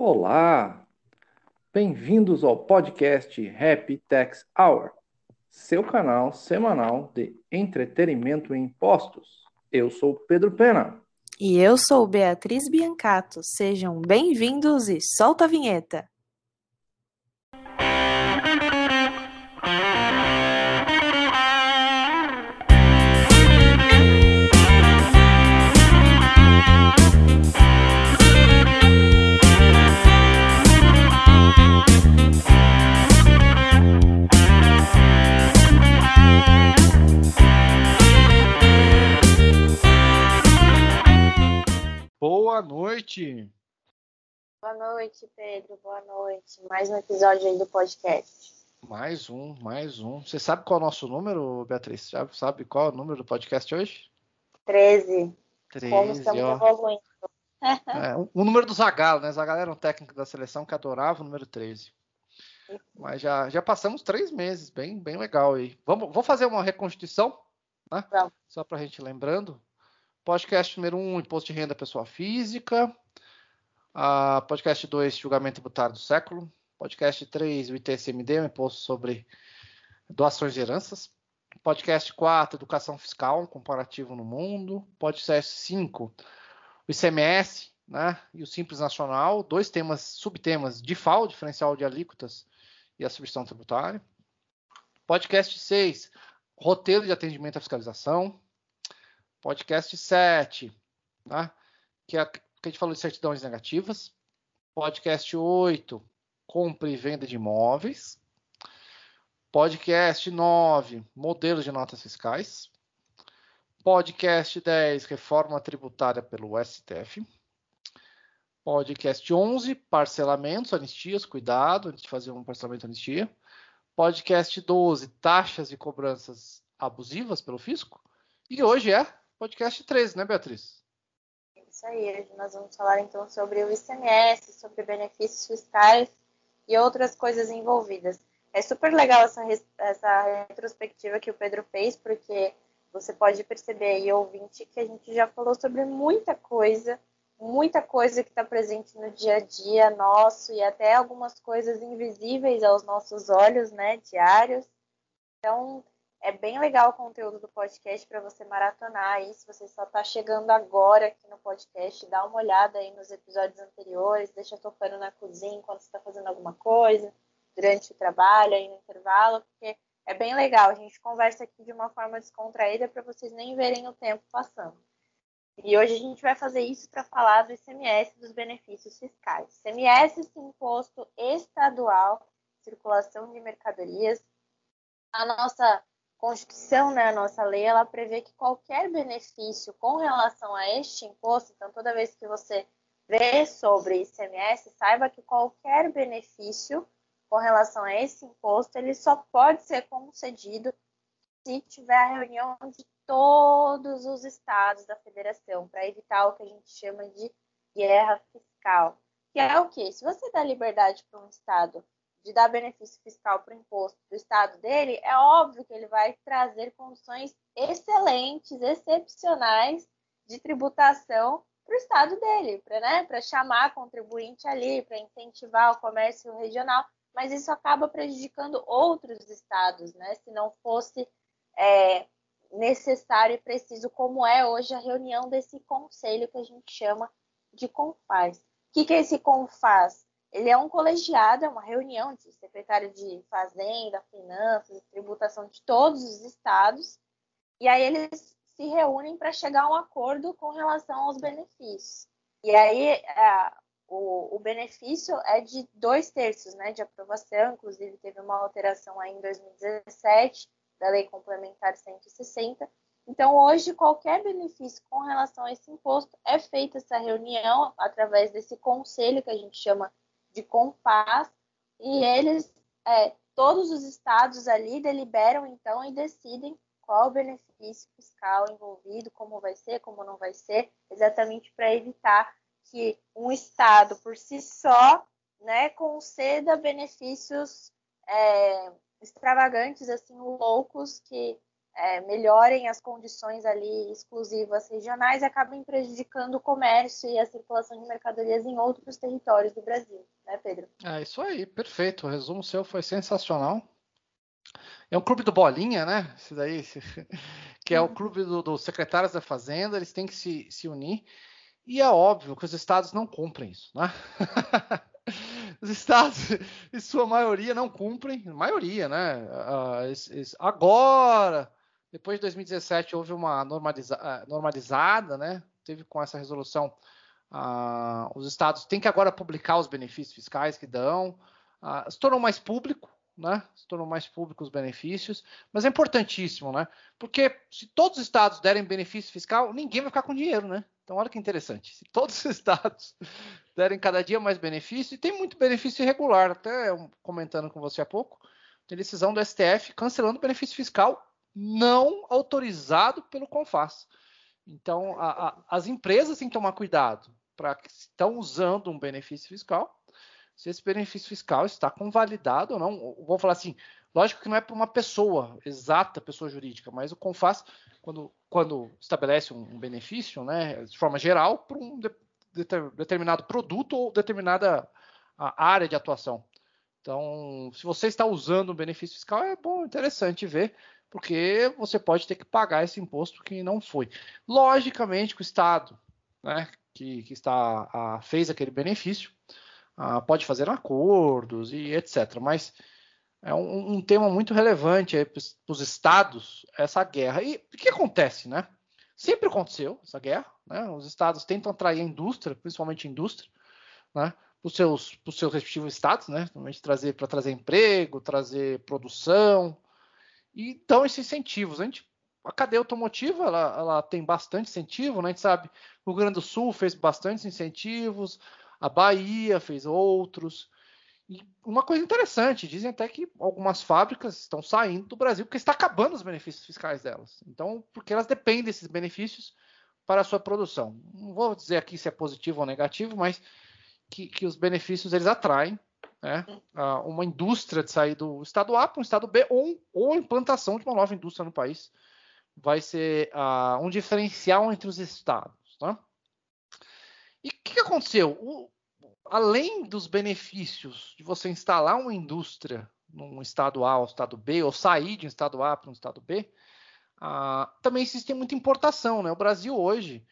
Olá! Bem-vindos ao podcast Happy Tax Hour, seu canal semanal de entretenimento em impostos. Eu sou Pedro Pena. E eu sou Beatriz Biancato. Sejam bem-vindos e solta a vinheta! Boa noite. Boa noite, Pedro. Boa noite. Mais um episódio aí do podcast. Mais um, mais um. Você sabe qual é o nosso número, Beatriz? Já sabe qual é o número do podcast hoje? 13. 13, Como estamos ó. evoluindo. É, o o número do Zagallo, né? Zagallo era um técnico da seleção que adorava o número 13. Mas já, já passamos três meses, bem, bem legal aí. Vamos, vou fazer uma reconstituição, né? Vamos. Só pra gente lembrando. Podcast número 1, um, Imposto de Renda Pessoa Física. Ah, podcast 2, Julgamento Tributário do Século. Podcast 3, o ITCMD, o Imposto sobre Doações e Heranças. Podcast 4, Educação Fiscal, um comparativo no mundo. Podcast 5, o ICMS né, e o Simples Nacional. Dois temas, subtemas, DIFAL, diferencial de alíquotas, e a substituição tributária. Podcast 6, roteiro de atendimento à fiscalização. Podcast 7, tá? que, é, que a gente falou de certidões negativas. Podcast 8, compra e venda de imóveis. Podcast 9, modelos de notas fiscais. Podcast 10, reforma tributária pelo STF. Podcast 11, parcelamentos, anistias, cuidado antes de fazer um parcelamento anistia. Podcast 12, taxas e cobranças abusivas pelo fisco. E hoje é podcast 13, né, Beatriz? Isso aí. Hoje nós vamos falar então sobre o ICMS, sobre benefícios fiscais e outras coisas envolvidas. É super legal essa, essa retrospectiva que o Pedro fez, porque você pode perceber aí, ouvinte, que a gente já falou sobre muita coisa, muita coisa que está presente no dia a dia nosso e até algumas coisas invisíveis aos nossos olhos, né, diários. Então, é bem legal o conteúdo do podcast para você maratonar aí. Se você só está chegando agora aqui no podcast, dá uma olhada aí nos episódios anteriores, deixa tocando na cozinha enquanto você está fazendo alguma coisa, durante o trabalho, aí no intervalo, porque é bem legal. A gente conversa aqui de uma forma descontraída para vocês nem verem o tempo passando. E hoje a gente vai fazer isso para falar do ICMS dos benefícios fiscais. ICMS, esse imposto estadual, circulação de mercadorias. A nossa Constituição, né, a nossa lei, ela prevê que qualquer benefício com relação a este imposto, então toda vez que você vê sobre ICMS, saiba que qualquer benefício com relação a esse imposto, ele só pode ser concedido se tiver a reunião de todos os estados da federação, para evitar o que a gente chama de guerra fiscal. Que é o quê? Se você dá liberdade para um estado de dar benefício fiscal para o imposto do estado dele, é óbvio que ele vai trazer condições excelentes, excepcionais de tributação para o estado dele, para né, chamar contribuinte ali, para incentivar o comércio regional, mas isso acaba prejudicando outros estados, né? Se não fosse é, necessário e preciso, como é hoje a reunião desse conselho que a gente chama de CONFAS. O que, que é esse CONFAS? Ele é um colegiado, é uma reunião de secretário de Fazenda, Finanças, Tributação de todos os estados, e aí eles se reúnem para chegar a um acordo com relação aos benefícios. E aí o, o, benefício é de dois terços né, de aprovação, inclusive teve uma alteração aí em 2017 da Lei Complementar 160. Então, hoje, qualquer benefício com relação a esse imposto é feita essa reunião através desse conselho que a gente chama de CONFAS, e eles, é, todos os estados ali deliberam então e decidem qual o benefício fiscal envolvido, como vai ser, como não vai ser, exatamente para evitar que um estado por si só, né, conceda benefícios é, extravagantes, assim, loucos que é, melhorem as condições ali exclusivas regionais e acabem prejudicando o comércio e a circulação de mercadorias em outros territórios do Brasil, né, Pedro? É isso aí, perfeito. O resumo seu foi sensacional. É um clube do Bolinha, né? Esse daí, que é o clube dos do secretários da Fazenda, eles têm que se, se unir. E é óbvio que os estados não cumprem isso, né? os estados, em sua maioria, não cumprem, maioria, né? Agora, depois de 2017, houve uma normaliza ah, normalizada, né? Teve com essa resolução, uh, os estados têm que agora publicar os benefícios fiscais que dão, uh, se tornou mais público, né? Se tornou mais público os benefícios, mas é importantíssimo, né? Porque se todos os estados derem benefício fiscal, ninguém vai ficar com dinheiro, né? Então, olha que interessante. Se todos os estados derem cada dia mais benefício, e tem muito benefício irregular, até comentando com você há pouco, tem decisão do STF cancelando benefício fiscal não autorizado pelo CONFAS. Então, a, a, as empresas têm que tomar cuidado para que estão usando um benefício fiscal se esse benefício fiscal está convalidado ou não. Vou falar assim, lógico que não é para uma pessoa exata, pessoa jurídica, mas o CONFAS, quando, quando estabelece um benefício, né, de forma geral, para um de, de, determinado produto ou determinada área de atuação. Então, se você está usando um benefício fiscal, é bom, interessante ver, porque você pode ter que pagar esse imposto que não foi. Logicamente que o Estado, né, que, que está a, fez aquele benefício, ah, pode fazer acordos e etc. Mas é um, um tema muito relevante para os estados essa guerra. E o que acontece, né? Sempre aconteceu essa guerra, né? Os estados tentam atrair a indústria, principalmente a indústria, né? Para os seus, seus respectivos estados, né? trazer para trazer emprego, trazer produção e dão esses incentivos. A gente a cadeia automotiva ela, ela, tem bastante incentivo, né? A gente sabe o Rio Grande do Sul fez bastante incentivos, a Bahia fez outros. E uma coisa interessante, dizem até que algumas fábricas estão saindo do Brasil porque está acabando os benefícios fiscais delas. Então, porque elas dependem desses benefícios para a sua produção. Não vou dizer aqui se é positivo ou negativo, mas que, que os benefícios eles atraem né, uma indústria de sair do estado A para o estado B ou, ou a implantação de uma nova indústria no país. Vai ser uh, um diferencial entre os estados. Tá? E o que, que, aconteceu? O, além dos benefícios de você instalar uma indústria num estado A ou estado B, ou sair de um estado A para um estado B, ah, também existe muita importação. Né? O Brasil hoje,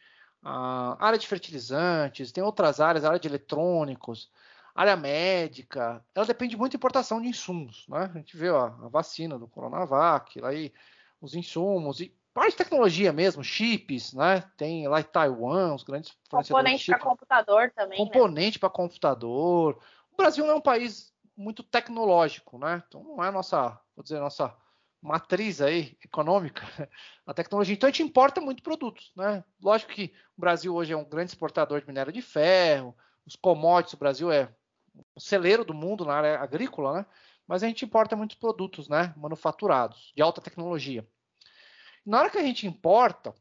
a área de fertilizantes, tem outras áreas, área de eletrônicos, área médica, ela depende muito de importação de insumos. Né? A gente vê ó, a vacina do Coronavac, aí, os insumos, e parte de tecnologia mesmo, chips, né? Tem lá em Taiwan, os grandes Componente para computador também. Né? Componente né? para computador. O Brasil não é um país muito tecnológico, né? Então não é a nossa, vou dizer, nossa matriz aí econômica, a tecnologia. Então a gente importa muito produtos, né? Lógico que o Brasil hoje é um grande exportador de minério de ferro, os commodities, o Brasil é o celeiro do mundo na área agrícola, né? Mas a gente importa muitos produtos, né? Manufaturados, de alta tecnologia. Na hora que a gente importa, o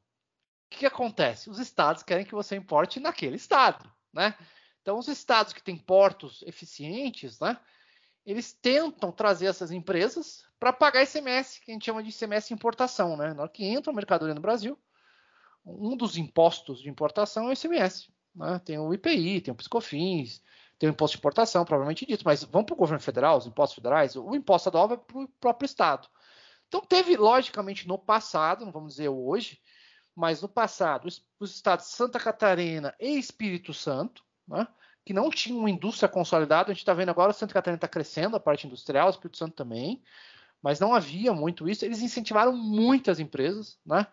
que, que acontece? Os estados querem que você importe naquele estado, né? Então, os estados que têm portos eficientes, né? Eles tentam trazer essas empresas para pagar ICMS, que a gente chama de ICMS importação, né? Na hora que entra a mercadoria no Brasil, um dos impostos de importação é o ICMS. Né? Tem o IPI, tem o PiscoFins, tem o imposto de importação, provavelmente dito, mas vamos para o governo federal, os impostos federais, o imposto estadual vai para o próprio estado. Então, teve, logicamente, no passado, não vamos dizer hoje, mas no passado, os, os estados Santa Catarina e Espírito Santo, né, que não tinham uma indústria consolidada, a gente está vendo agora, Santa Catarina está crescendo, a parte industrial, o Espírito Santo também, mas não havia muito isso, eles incentivaram muitas empresas né,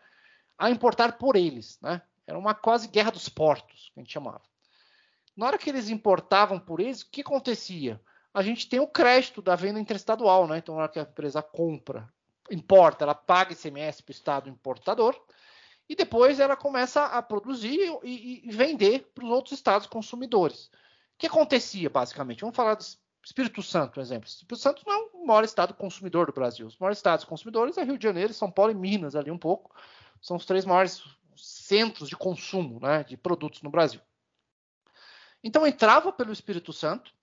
a importar por eles. Né? Era uma quase guerra dos portos, que a gente chamava. Na hora que eles importavam por eles, o que acontecia? A gente tem o crédito da venda interestadual, né? Então, na hora que a empresa compra importa, ela paga ICMS para o Estado importador e depois ela começa a produzir e, e vender para os outros estados consumidores. O que acontecia, basicamente? Vamos falar do Espírito Santo, um exemplo. Espírito Santo não é o maior estado consumidor do Brasil. Os maiores estados consumidores é Rio de Janeiro, São Paulo e Minas, ali um pouco. São os três maiores centros de consumo né, de produtos no Brasil. Então entrava pelo Espírito Santo,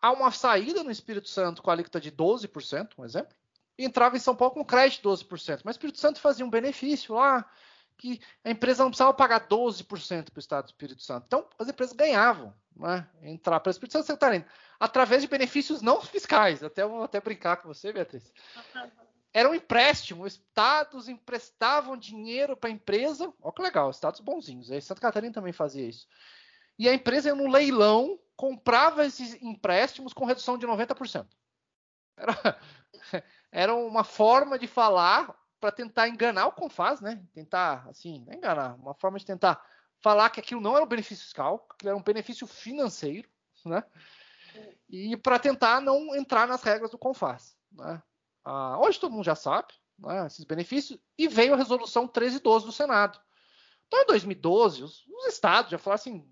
há uma saída no Espírito Santo com a alíquota de 12%, um exemplo, entrava em São Paulo com crédito 12%. Mas o Espírito Santo fazia um benefício lá, que a empresa não precisava pagar 12% para o Estado do Espírito Santo. Então, as empresas ganhavam né, entrar para o Espírito Santo Catarina através de benefícios não fiscais. Até vou até brincar com você, Beatriz. Era um empréstimo, estados emprestavam dinheiro para a empresa. Olha que legal, estados bonzinhos. Aí Santa Catarina também fazia isso. E a empresa no leilão, comprava esses empréstimos com redução de 90%. Era, era uma forma de falar para tentar enganar o Confaz, né? Tentar, assim, enganar, uma forma de tentar falar que aquilo não era um benefício fiscal, que era um benefício financeiro, né? E para tentar não entrar nas regras do Confaz, né? Ah, hoje todo mundo já sabe né, esses benefícios e veio a resolução 1312 do Senado. Então, em 2012, os, os estados já falaram assim,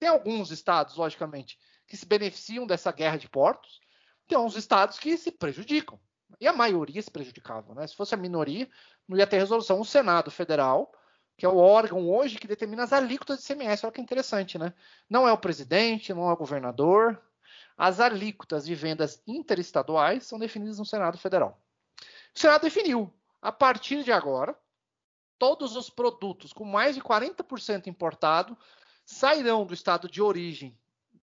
tem alguns estados, logicamente, que se beneficiam dessa guerra de portos, tem uns estados que se prejudicam. E a maioria se prejudicava. Né? Se fosse a minoria, não ia ter resolução. O Senado Federal, que é o órgão hoje que determina as alíquotas de CMS, olha que interessante, né? Não é o presidente, não é o governador. As alíquotas de vendas interestaduais são definidas no Senado Federal. O Senado definiu, a partir de agora, todos os produtos com mais de 40% importado sairão do estado de origem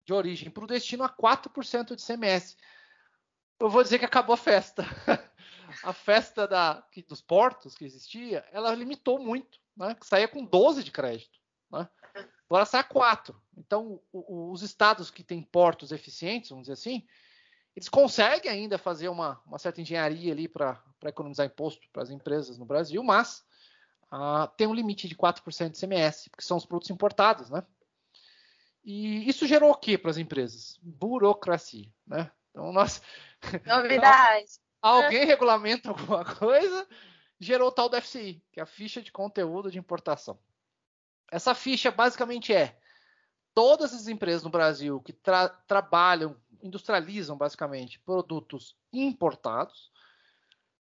de origem para o destino a 4% de CMS eu vou dizer que acabou a festa. a festa da, que, dos portos que existia, ela limitou muito, né? Que saía com 12 de crédito. Né? Agora sai a 4. Então, o, o, os estados que têm portos eficientes, vamos dizer assim, eles conseguem ainda fazer uma, uma certa engenharia ali para economizar imposto para as empresas no Brasil, mas ah, tem um limite de 4% de CMS, porque são os produtos importados, né? E isso gerou o que para as empresas? Burocracia, né? Então, nós. Novidade. Alguém regulamenta alguma coisa, gerou o tal do FCI, que é a ficha de conteúdo de importação. Essa ficha basicamente é todas as empresas no Brasil que tra trabalham, industrializam basicamente produtos importados,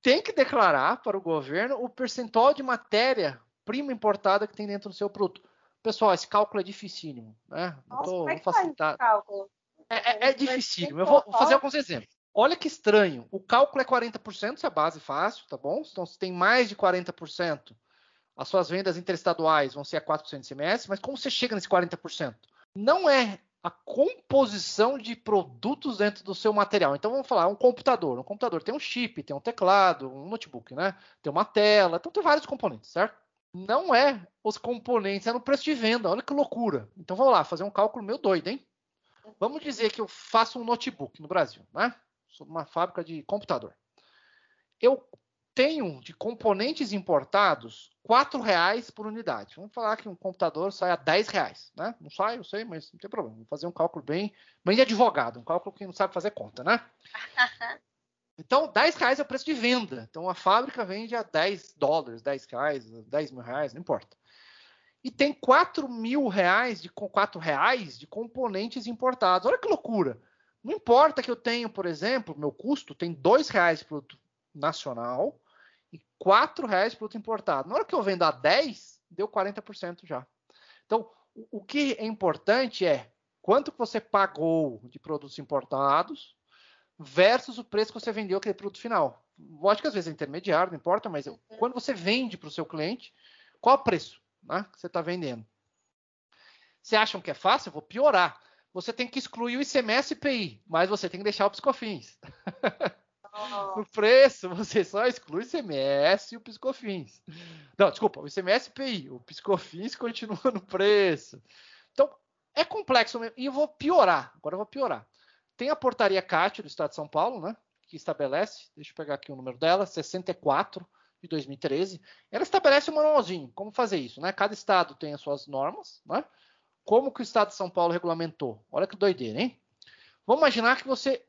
tem que declarar para o governo o percentual de matéria prima importada que tem dentro do seu produto. Pessoal, esse cálculo é dificílimo, né? Nossa, Tô, como é que facilitar. Faz cálculo? É, é, é difícil. Eu vou fazer alguns exemplos. Olha que estranho. O cálculo é 40%, se é base fácil, tá bom? Então, se tem mais de 40%, as suas vendas interestaduais vão ser a 4% de CMS, mas como você chega nesse 40%? Não é a composição de produtos dentro do seu material. Então vamos falar, um computador. Um computador tem um chip, tem um teclado, um notebook, né? Tem uma tela, então tem vários componentes, certo? Não é os componentes, é no preço de venda. Olha que loucura. Então vamos lá, fazer um cálculo meio doido, hein? Vamos dizer que eu faço um notebook no Brasil, né? Sou uma fábrica de computador. Eu tenho de componentes importados R$ reais por unidade. Vamos falar que um computador sai a R$ reais, né? Não sai, eu sei, mas não tem problema. Vou fazer um cálculo bem, bem de advogado, um cálculo que não sabe fazer conta, né? Então, 10 reais é o preço de venda. Então, a fábrica vende a 10 dólares, 10 reais, 10 mil reais, não importa e tem 4 mil reais de, 4 reais de componentes importados. Olha que loucura! Não importa que eu tenho, por exemplo, meu custo tem 2 reais produto nacional e 4 reais produto importado. Na hora que eu vendo a 10, deu 40% já. Então, o, o que é importante é quanto que você pagou de produtos importados versus o preço que você vendeu aquele produto final. Lógico que às vezes é intermediário, não importa, mas uhum. quando você vende para o seu cliente, qual o preço? Né, que você está vendendo. Você acham que é fácil? Eu vou piorar. Você tem que excluir o ICMS e IPI, mas você tem que deixar o piscofins. Oh. no preço, você só exclui o ICMS e o piscofins. Não, desculpa, o ICMS e IPI. O piscofins continua no preço. Então, é complexo mesmo. E eu vou piorar. Agora eu vou piorar. Tem a portaria CAT do Estado de São Paulo, né? Que estabelece, deixa eu pegar aqui o número dela, 64, de 2013, ela estabelece um manualzinho, como fazer isso, né? Cada estado tem as suas normas, né? Como que o estado de São Paulo regulamentou? Olha que doideira, hein? Vamos imaginar que você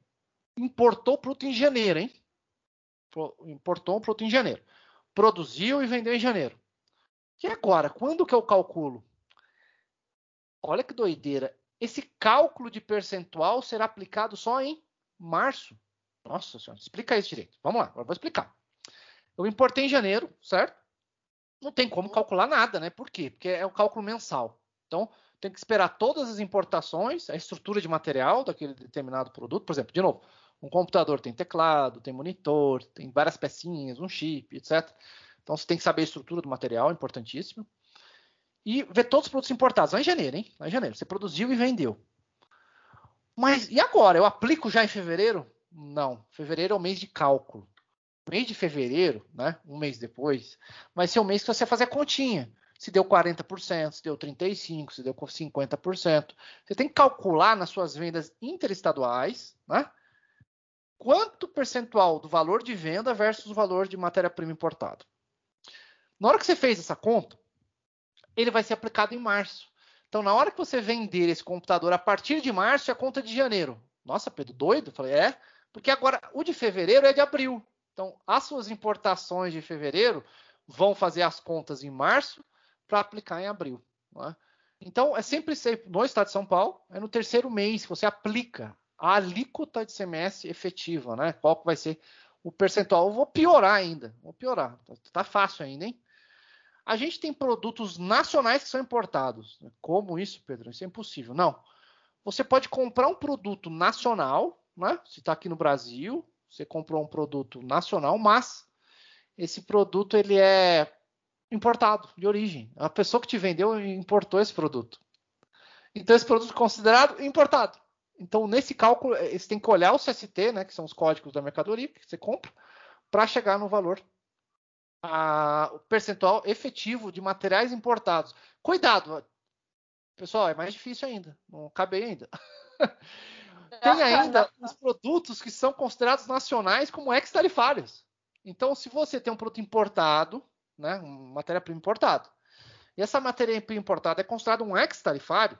importou produto em janeiro, hein? Importou um produto em janeiro. Produziu e vendeu em janeiro. E agora, quando que eu calculo? Olha que doideira. Esse cálculo de percentual será aplicado só em março. Nossa senhora, explica isso direito. Vamos lá, agora vou explicar. Eu importei em janeiro, certo? Não tem como calcular nada, né? Por quê? Porque é o cálculo mensal. Então, tem que esperar todas as importações, a estrutura de material daquele determinado produto. Por exemplo, de novo, Um computador tem teclado, tem monitor, tem várias pecinhas, um chip, etc. Então você tem que saber a estrutura do material, importantíssimo. E ver todos os produtos importados. Lá em janeiro, hein? Lá em janeiro. Você produziu e vendeu. Mas e agora? Eu aplico já em fevereiro? Não. Fevereiro é o mês de cálculo. Mês de fevereiro, né? Um mês depois, vai ser o mês que você vai fazer a continha. Se deu 40%, se deu 35%, se deu 50%. Você tem que calcular nas suas vendas interestaduais, né? Quanto percentual do valor de venda versus o valor de matéria-prima importada. Na hora que você fez essa conta, ele vai ser aplicado em março. Então, na hora que você vender esse computador a partir de março, é a conta de janeiro. Nossa, Pedro, doido? Eu falei, é, porque agora o de fevereiro é de abril. Então, as suas importações de fevereiro vão fazer as contas em março para aplicar em abril. É? Então, é sempre no estado de São Paulo, é no terceiro mês que você aplica a alíquota de CMS efetiva, né? Qual que vai ser o percentual? Eu vou piorar ainda, vou piorar. Tá fácil ainda, hein? A gente tem produtos nacionais que são importados. Como isso, Pedro? Isso é impossível. Não. Você pode comprar um produto nacional, né? Se está aqui no Brasil, você comprou um produto nacional, mas esse produto ele é importado de origem. A pessoa que te vendeu importou esse produto. Então esse produto é considerado importado. Então nesse cálculo você tem que olhar o CST, né, que são os códigos da mercadoria que você compra, para chegar no valor a, o percentual efetivo de materiais importados. Cuidado, pessoal, é mais difícil ainda. Não acabei ainda. Tem ainda os produtos que são considerados nacionais como ex-tarifários. Então, se você tem um produto importado, né, uma matéria-prima importada, e essa matéria-prima importada é considerada um ex-tarifário,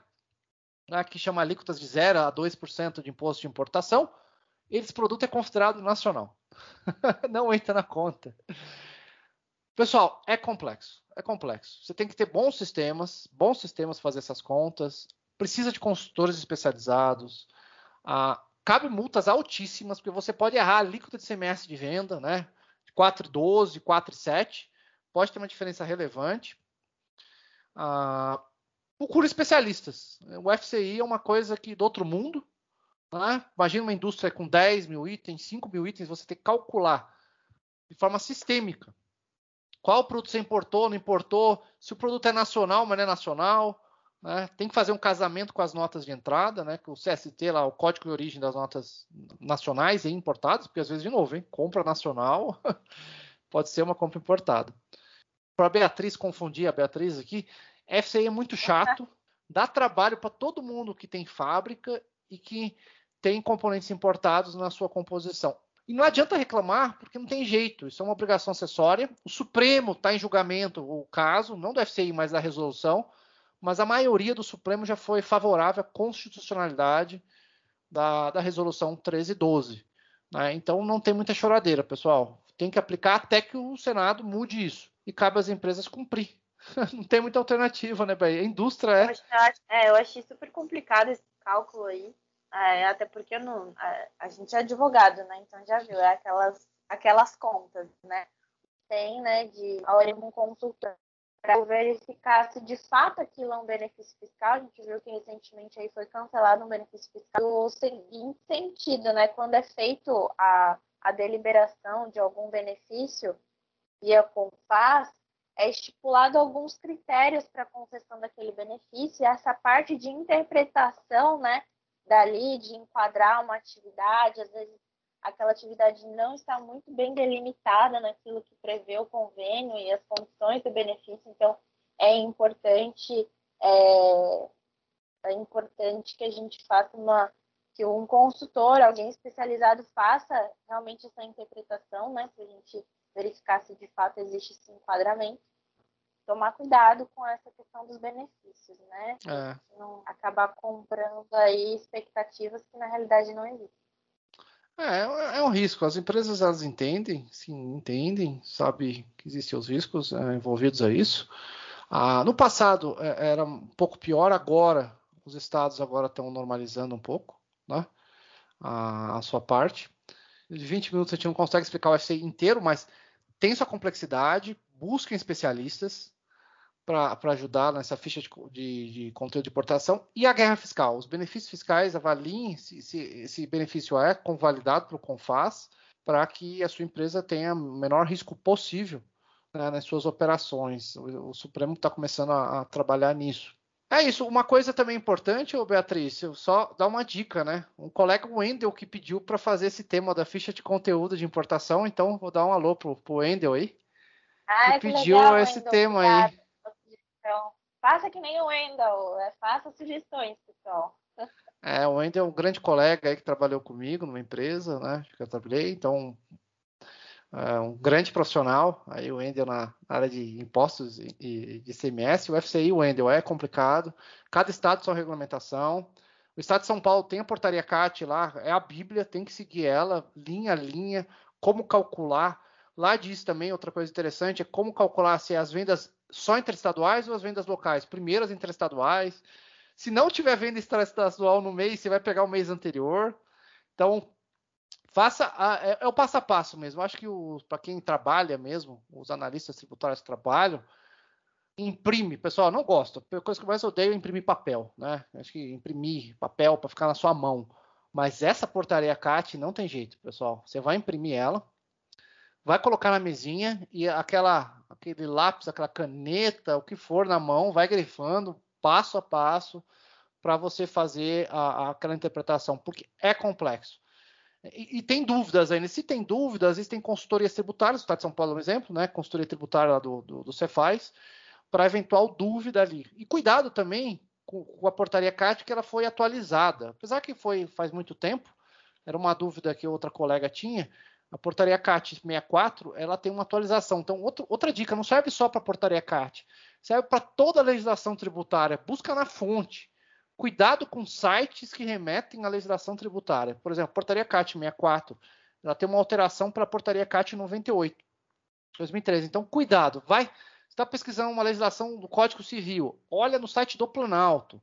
né, que chama alíquotas de 0 a 2% de imposto de importação, esse produto é considerado nacional. Não entra na conta. Pessoal, é complexo. É complexo. Você tem que ter bons sistemas, bons sistemas para fazer essas contas. Precisa de consultores especializados. Ah, cabe multas altíssimas, porque você pode errar a alíquota de CMS de venda, né? 4,12, 4,7. Pode ter uma diferença relevante. Ah, procure especialistas. O FCI é uma coisa que do outro mundo. Né? Imagina uma indústria com 10 mil itens, 5 mil itens, você tem que calcular de forma sistêmica qual produto você importou, não importou, se o produto é nacional, mas não é nacional. Né? Tem que fazer um casamento com as notas de entrada, né? O CST lá, o código de origem das notas nacionais e importadas, porque às vezes, de novo, hein? compra nacional pode ser uma compra importada. Para Beatriz confundir a Beatriz aqui, FCI é muito chato, dá trabalho para todo mundo que tem fábrica e que tem componentes importados na sua composição. E não adianta reclamar, porque não tem jeito, isso é uma obrigação acessória. O Supremo está em julgamento o caso, não do FCI, mas da resolução, mas a maioria do Supremo já foi favorável à constitucionalidade da, da resolução 1312. Né? Então não tem muita choradeira, pessoal. Tem que aplicar até que o Senado mude isso. E cabe às empresas cumprir. não tem muita alternativa, né, Bahia? A indústria é. Eu, é, eu achei super complicado esse cálculo aí. É, até porque não, a, a, gente é advogado, né? Então já viu, é aquelas, aquelas contas, né? Tem, né, de um consultor para verificar se de fato aquilo é um benefício fiscal. A gente viu que recentemente aí foi cancelado um benefício fiscal no seguinte sentido, né? Quando é feito a, a deliberação de algum benefício via CONFAS, é estipulado alguns critérios para a concessão daquele benefício, e essa parte de interpretação, né, dali, de enquadrar uma atividade, às vezes aquela atividade não está muito bem delimitada naquilo que prevê o convênio e as condições do benefício, então é importante é, é importante que a gente faça uma que um consultor, alguém especializado faça realmente essa interpretação, né, para a gente verificar se de fato existe esse enquadramento tomar cuidado com essa questão dos benefícios, né? É. Não acabar comprando aí expectativas que na realidade não existem. É, é um risco. As empresas elas entendem, sim, entendem, sabe que existem os riscos é, envolvidos a isso. Ah, no passado é, era um pouco pior, agora os estados agora estão normalizando um pouco, né? A, a sua parte. De 20 minutos a gente não consegue explicar o FC inteiro, mas tem sua complexidade. Busquem especialistas, para ajudar nessa ficha de, de, de, conteúdo de importação. E a guerra fiscal. Os benefícios fiscais avaliem se, se esse benefício é convalidado pelo CONFAS para que a sua empresa tenha o menor risco possível né, nas suas operações. O, o Supremo está começando a, a, trabalhar nisso. É isso. Uma coisa também importante, ô Beatriz, eu só dar uma dica, né? Um colega Wendel que pediu para fazer esse tema da ficha de conteúdo de importação, então vou dar um alô pro, pro Wendel aí. Que, que pediu legal, esse Wendel, tema obrigado. aí. Então, faça que nem o Wendel, é, faça sugestões, pessoal. É, o Wendel é um grande colega aí que trabalhou comigo numa empresa, né? Que eu trabalhei, então é um grande profissional. Aí o Wendel na área de impostos e de CMS, o FCI, o Wendel é complicado. Cada estado sua regulamentação. O estado de São Paulo tem a portaria CAT lá, é a Bíblia, tem que seguir ela, linha a linha, como calcular. Lá diz também outra coisa interessante, é como calcular se as vendas só interestaduais ou as vendas locais? Primeiro as interestaduais. Se não tiver venda interestadual no mês, você vai pegar o mês anterior. Então, faça a, é, é, o passo a passo mesmo. Acho que para quem trabalha mesmo, os analistas tributários trabalham, imprime, pessoal, não gosto. A coisa que mais odeio é imprimir papel, né? Acho que imprimir papel para ficar na sua mão. Mas essa portaria CAT não tem jeito, pessoal. Você vai imprimir ela, vai colocar na mesinha e aquela aquele lápis, aquela caneta, o que for na mão, vai grifando passo a passo para você fazer a, a, aquela interpretação, porque é complexo. E, e, tem dúvidas ainda. Se tem dúvidas, existem consultorias tributárias, o Estado de São Paulo é um exemplo, né? Consultoria tributária lá do, do, do Cefaz, para eventual dúvida ali. E cuidado também com, com a portaria CAT, que ela foi atualizada. Apesar que foi faz muito tempo, era uma dúvida que outra colega tinha, a portaria CAT 64, ela tem uma atualização. Então, outro, outra dica, não serve só para a portaria CAT, serve para toda a legislação tributária. Busca na fonte. Cuidado com sites que remetem à legislação tributária. Por exemplo, a portaria CAT 64, ela tem uma alteração para a portaria CAT 98, 2013. Então, cuidado. Vai, está pesquisando uma legislação do Código Civil, olha no site do Planalto.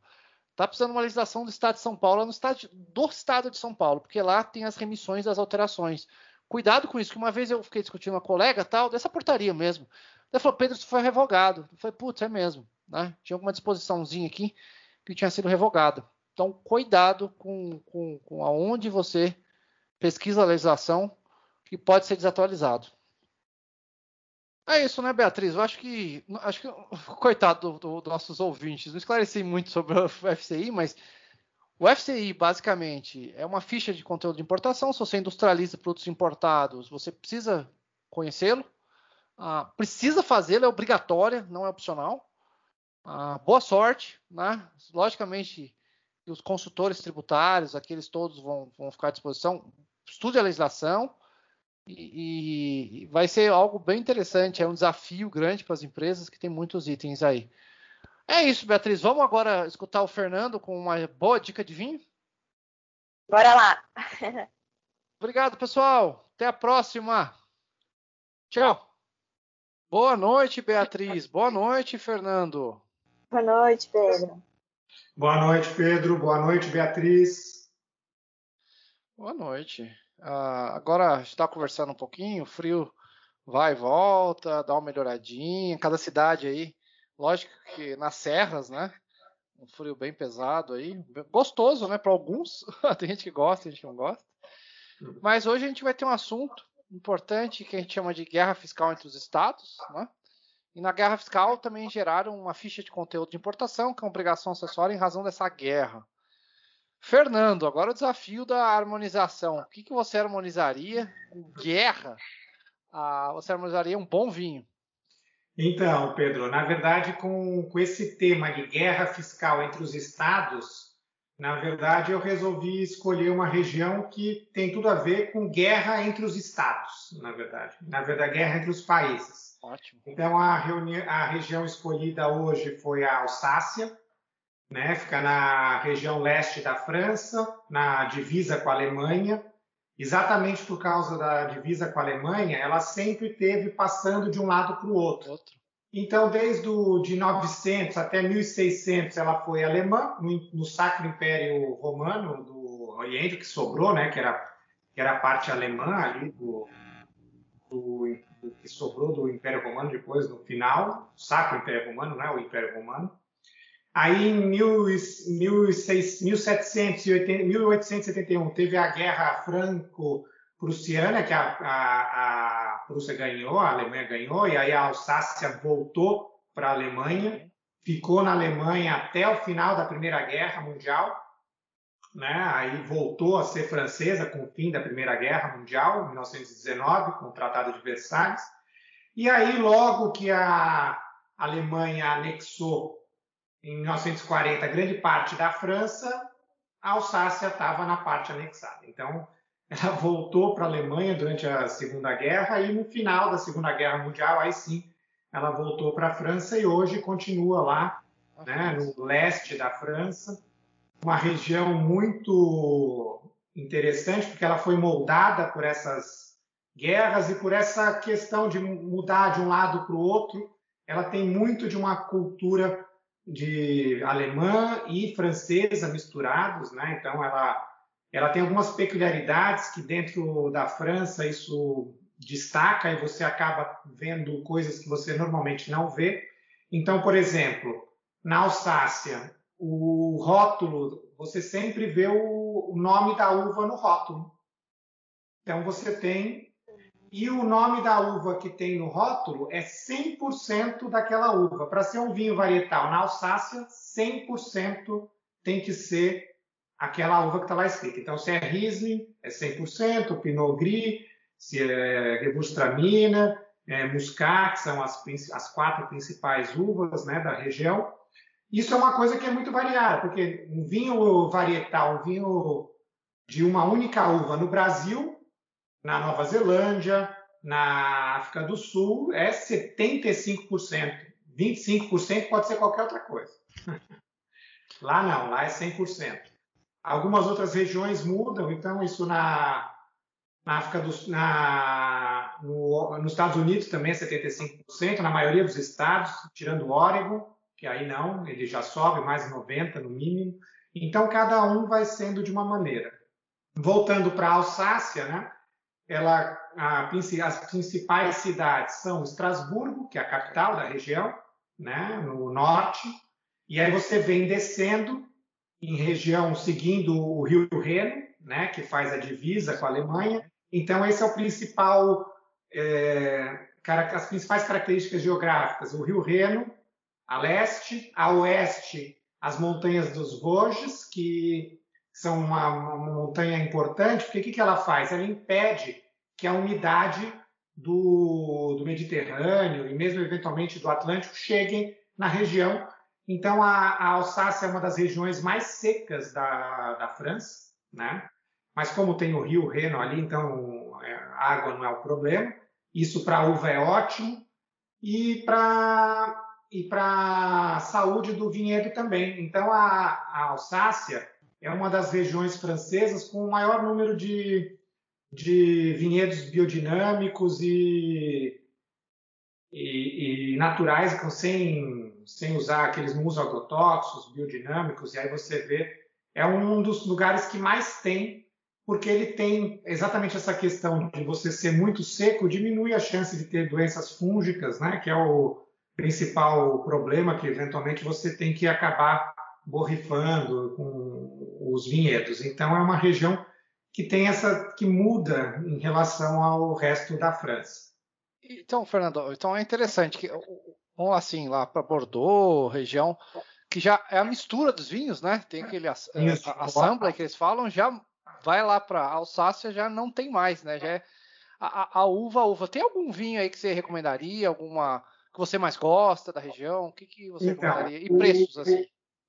Está precisando de uma legislação do Estado de São Paulo, no estado, do Estado de São Paulo, porque lá tem as remissões das alterações. Cuidado com isso, que uma vez eu fiquei discutindo com uma colega tal, dessa portaria mesmo. Ela falou, Pedro, isso foi revogado. Eu falei, putz, é mesmo. Né? Tinha alguma disposiçãozinha aqui que tinha sido revogada. Então, cuidado com, com, com aonde você pesquisa a legislação que pode ser desatualizado. É isso, né, Beatriz? Eu acho que, acho que coitado dos do, do nossos ouvintes, não esclareci muito sobre o FCI, mas o FCI, basicamente, é uma ficha de conteúdo de importação. Se você industrializa produtos importados, você precisa conhecê-lo. Ah, precisa fazê-lo, é obrigatória, não é opcional. Ah, boa sorte. Né? Logicamente, os consultores tributários, aqueles todos vão, vão ficar à disposição. Estude a legislação e, e vai ser algo bem interessante. É um desafio grande para as empresas que tem muitos itens aí. É isso, Beatriz. Vamos agora escutar o Fernando com uma boa dica de vinho? Bora lá. Obrigado, pessoal. Até a próxima. Tchau. Boa noite, Beatriz. Boa noite, Fernando. Boa noite, Pedro. Boa noite, Pedro. Boa noite, Beatriz. Boa noite. Uh, agora a gente está conversando um pouquinho. O frio vai e volta, dá uma melhoradinha. Cada cidade aí Lógico que nas serras, né? Um frio bem pesado aí. Gostoso, né? Para alguns. tem gente que gosta, tem gente que não gosta. Mas hoje a gente vai ter um assunto importante que a gente chama de guerra fiscal entre os estados, né? E na guerra fiscal também geraram uma ficha de conteúdo de importação, que é uma obrigação acessória em razão dessa guerra. Fernando, agora o desafio da harmonização. O que, que você harmonizaria com guerra? Ah, você harmonizaria um bom vinho. Então, Pedro, na verdade, com, com esse tema de guerra fiscal entre os estados, na verdade, eu resolvi escolher uma região que tem tudo a ver com guerra entre os estados, na verdade. Na verdade, guerra entre os países. Ótimo. Então, a, a região escolhida hoje foi a Alsácia, né? fica na região leste da França, na divisa com a Alemanha. Exatamente por causa da divisa com a Alemanha, ela sempre teve passando de um lado para o outro. outro. Então, desde o, de 900 até 1600, ela foi alemã, no, no Sacro Império Romano do Oriente, que sobrou, né, que era, que era a parte alemã ali do, do do, que sobrou do Império Romano depois, no final, Sacro Império Romano, né, o Império Romano. Aí, em 1871, teve a Guerra Franco-Prussiana, que a, a, a Prússia ganhou, a Alemanha ganhou, e aí a Alsácia voltou para a Alemanha, ficou na Alemanha até o final da Primeira Guerra Mundial, né? aí voltou a ser francesa com o fim da Primeira Guerra Mundial, em 1919, com o Tratado de Versalhes. E aí, logo que a Alemanha anexou, em 1940, grande parte da França, a Alsácia estava na parte anexada. Então, ela voltou para a Alemanha durante a Segunda Guerra e no final da Segunda Guerra Mundial, aí sim, ela voltou para a França e hoje continua lá, né, no leste da França, uma região muito interessante, porque ela foi moldada por essas guerras e por essa questão de mudar de um lado para o outro. Ela tem muito de uma cultura de alemã e francesa misturados, né? Então ela ela tem algumas peculiaridades que dentro da França isso destaca e você acaba vendo coisas que você normalmente não vê. Então, por exemplo, na Alsácia, o rótulo, você sempre vê o nome da uva no rótulo. Então, você tem. E o nome da uva que tem no rótulo é 100% daquela uva. Para ser um vinho varietal na Alsácia, 100% tem que ser aquela uva que está lá escrita. Então, se é Riesling, é 100%, Pinot Gris, se é Gewürztraminer, é, Muscat, que são as, as, quatro principais uvas né, da região. Isso é uma coisa que é muito variada, porque um vinho varietal, um vinho de uma única uva no Brasil, na Nova Zelândia, na África do Sul, é 75%. 25% pode ser qualquer outra coisa. lá não, lá é 100%. Algumas outras regiões mudam, então isso na na África do na, no, nos Estados Unidos também é 75%, na maioria dos estados, tirando o Oregon, que aí não, ele já sobe mais de 90% no mínimo. Então, cada um vai sendo de uma maneira. Voltando para a Alsácia, né? Ela, a, as principais cidades são Estrasburgo, que é a capital da região, né? no norte, e aí você vem descendo em região seguindo o Rio Reno, né? que faz a divisa com a Alemanha, então, esse é o principal, é, as principais características geográficas: o Rio Reno, a leste, a oeste, as montanhas dos Vosges, que são uma, uma montanha importante, porque o que, que ela faz? Ela impede que a umidade do, do, Mediterrâneo e mesmo eventualmente do Atlântico cheguem na região. Então, a, a Alsácia é uma das regiões mais secas da, da França, né? Mas como tem o rio Reno ali, então é, água não é o problema. Isso para a uva é ótimo. E para e a saúde do vinhedo também. Então a, a Alsácia é uma das regiões francesas com o maior número de, de vinhedos biodinâmicos e, e, e naturais, sem, sem usar aqueles musos agrotóxicos biodinâmicos. E aí você vê, é um dos lugares que mais tem porque ele tem exatamente essa questão de você ser muito seco, diminui a chance de ter doenças fúngicas, né, que é o principal problema que eventualmente você tem que acabar borrifando com os vinhedos. Então é uma região que tem essa que muda em relação ao resto da França. Então, Fernando, então é interessante que vamos assim lá para Bordeaux, região que já é a mistura dos vinhos, né? Tem aquele assembly que eles falam, já vai lá para Alsácia já não tem mais, né? Já é a, a, uva, a uva. Tem algum vinho aí que você recomendaria? Alguma que você mais gosta da região? O que, que você então, recomendaria? E preços assim?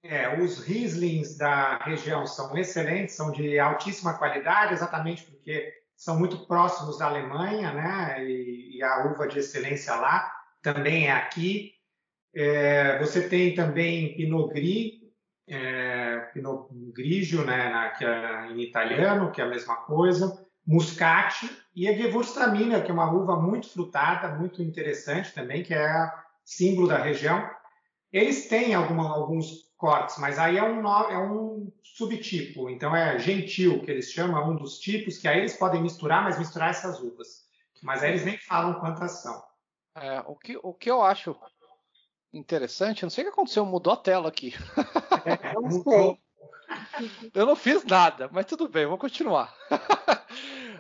É, os Rieslings da região são excelentes, são de altíssima qualidade, exatamente porque são muito próximos da Alemanha, né? E, e a uva de excelência lá também é aqui. É, você tem também Pinot Gris, é, Pinot Grigio, né, na, que é em italiano, que é a mesma coisa, Muscati e a Gewürztraminer, que é uma uva muito frutada, muito interessante também, que é símbolo da região. Eles têm alguma, alguns cortes, mas aí é um, é um subtipo, então é gentil, que eles chamam, um dos tipos, que aí eles podem misturar, mas misturar essas uvas. Mas aí eles nem falam quantas são. É, o, que, o que eu acho interessante, não sei o que aconteceu, mudou a tela aqui. É, Não mudou. sei. Eu não fiz nada, mas tudo bem, vou continuar.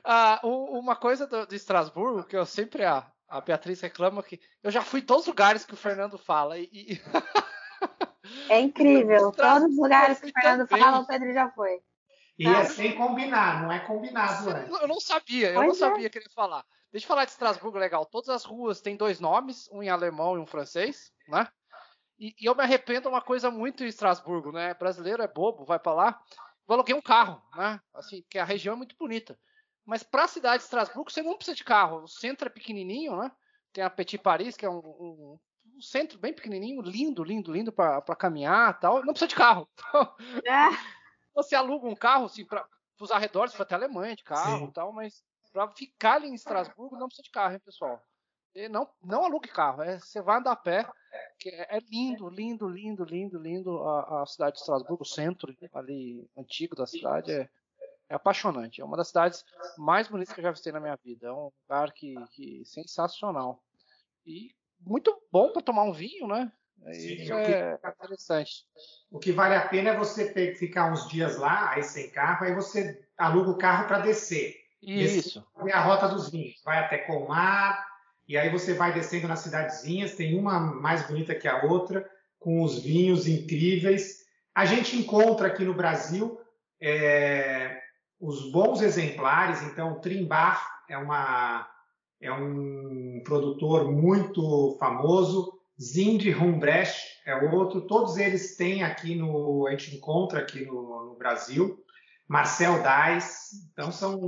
Ah, uma coisa do, de Estrasburgo, que eu sempre a, a Beatriz reclama que eu já fui em todos os lugares que o Fernando fala. E, e- É incrível. Todos os lugares que o Fernando também. fala, o Pedro já foi. E é sem combinar, não é combinado antes. eu não sabia, eu não Pois é. sabia que ele ia falar. Deixa eu falar de Estrasburgo legal. Todas as ruas têm dois nomes, um em alemão e um francês, né? E, e eu me arrependo de uma coisa muito em Estrasburgo, né? Brasileiro é bobo, vai pra lá. Eu aluguei um carro, né? Assim, porque a região é muito bonita. Mas para a cidade de Estrasburgo, você não precisa de carro. O centro é pequenininho, né? Tem a Petit Paris, que é um, um- um centro bem pequenininho, lindo, lindo, lindo para caminhar e tal. Não precisa de carro. Então, Ah, você aluga um carro, assim, para os arredores, para até a Alemanha de carro Sim. e tal, mas para ficar ali em Estrasburgo não precisa de carro, hein, pessoal? E não, não alugue carro, é, você vai andar a pé, que é, é lindo, lindo, lindo, lindo, lindo a, a cidade de Estrasburgo, o centro ali antigo da cidade é, é apaixonante. É uma das cidades mais bonitas que eu já visitei na minha vida. É um lugar que, que sensacional. E muito bom para tomar um vinho, né? Sim, Isso o que- é interessante. O que vale a pena é você ficar uns dias lá, aí sem carro, aí você aluga o carro para descer. Isso. É a rota dos vinhos. Vai até Colmar, e aí você vai descendo nas cidadezinhas, tem uma mais bonita que a outra, com os vinhos incríveis. A gente encontra aqui no Brasil é, os bons exemplares, então o Trimbar é, uma, é um produtor muito famoso, Zind Humbrecht é outro, todos eles têm aqui no, a gente encontra aqui no, no Brasil, Marcel Dais, então são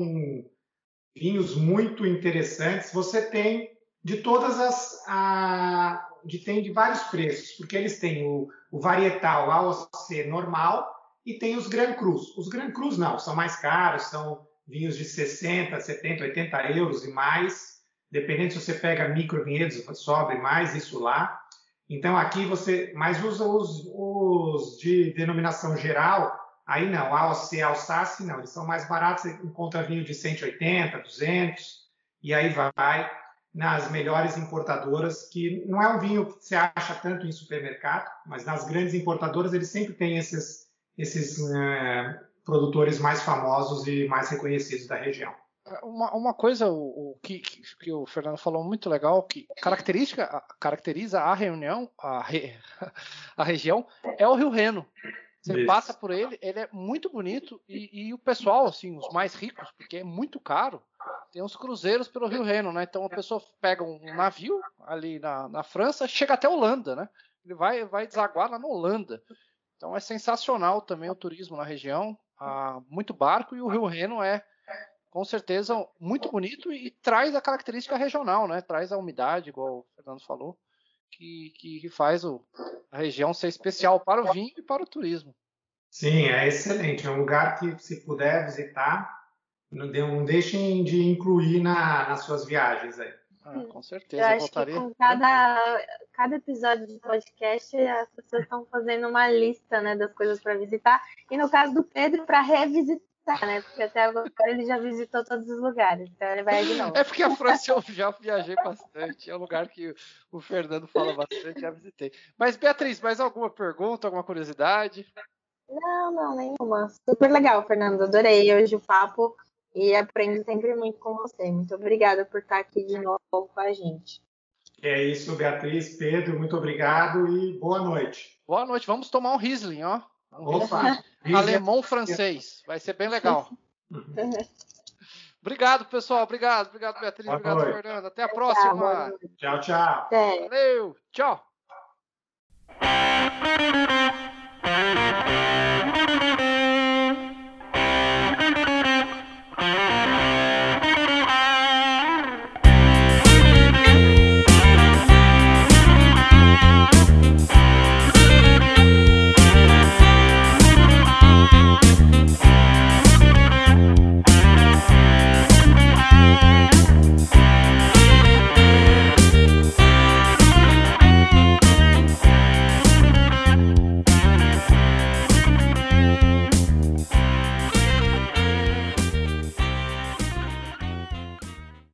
vinhos muito interessantes. Você tem de todas as. A, de, tem de vários preços, porque eles têm o, o varietal AOC normal e tem os Gran Cruz. Os Gran Cruz não, são mais caros, são vinhos de 60, 70, 80 euros e mais. Dependendo se você pega micro vinhedos, sobe mais isso lá. Então aqui você. Mas usa os, os de denominação geral, Aí não, AOC, Alsácia, não, eles são mais baratos, você encontra vinho de 180, 200, e aí vai nas melhores importadoras, que não é um vinho que você acha tanto em supermercado, mas nas grandes importadoras eles sempre têm esses, esses eh, produtores mais famosos e mais reconhecidos da região. Uma, uma coisa o, o que, que, o Fernando falou muito legal, que característica, a- caracteriza a reunião, a, re- a região, é o Rio Reno. Você Isso. passa por ele, ele é muito bonito e, e o pessoal, assim, os mais ricos, porque é muito caro, tem uns cruzeiros pelo Rio Reno, né? Então a pessoa pega um navio ali na, na França, chega até a Holanda, né? Ele vai, vai desaguar lá na Holanda. Então é sensacional também o turismo na região, ah, muito barco e o Rio Reno é com certeza muito bonito e traz a característica regional, né? Traz a umidade, igual o Fernando falou, que, que faz o, a região ser especial para o vinho e para o turismo. Sim, é excelente. É um lugar que, se puder visitar, não, de- não deixem de incluir na- nas suas viagens aí. Ah, com certeza, eu acho que voltaria. com cada, cada episódio de podcast, as pessoas estão fazendo uma lista né, das coisas para visitar. E no caso do Pedro, para revisitar, né? Porque até agora ele já visitou todos os lugares. Então ele vai de novo. É porque a França eu já viajei bastante, é um lugar que o Fernando fala bastante, já visitei. Mas, Beatriz, mais alguma pergunta, alguma curiosidade? Não, não, nenhuma. Super legal, Fernando. Adorei hoje o papo e aprendo sempre muito com você. Muito obrigada por estar aqui de novo com a gente. É isso, Beatriz, Pedro, muito obrigado e boa noite. Boa noite, vamos tomar um Riesling, ó. Opa! Alemão francês, vai ser bem legal. Obrigado, pessoal, obrigado, obrigado, Beatriz, Boa obrigado, noite. Fernando. Até a próxima. Tchau, tchau. Valeu, tchau. Thank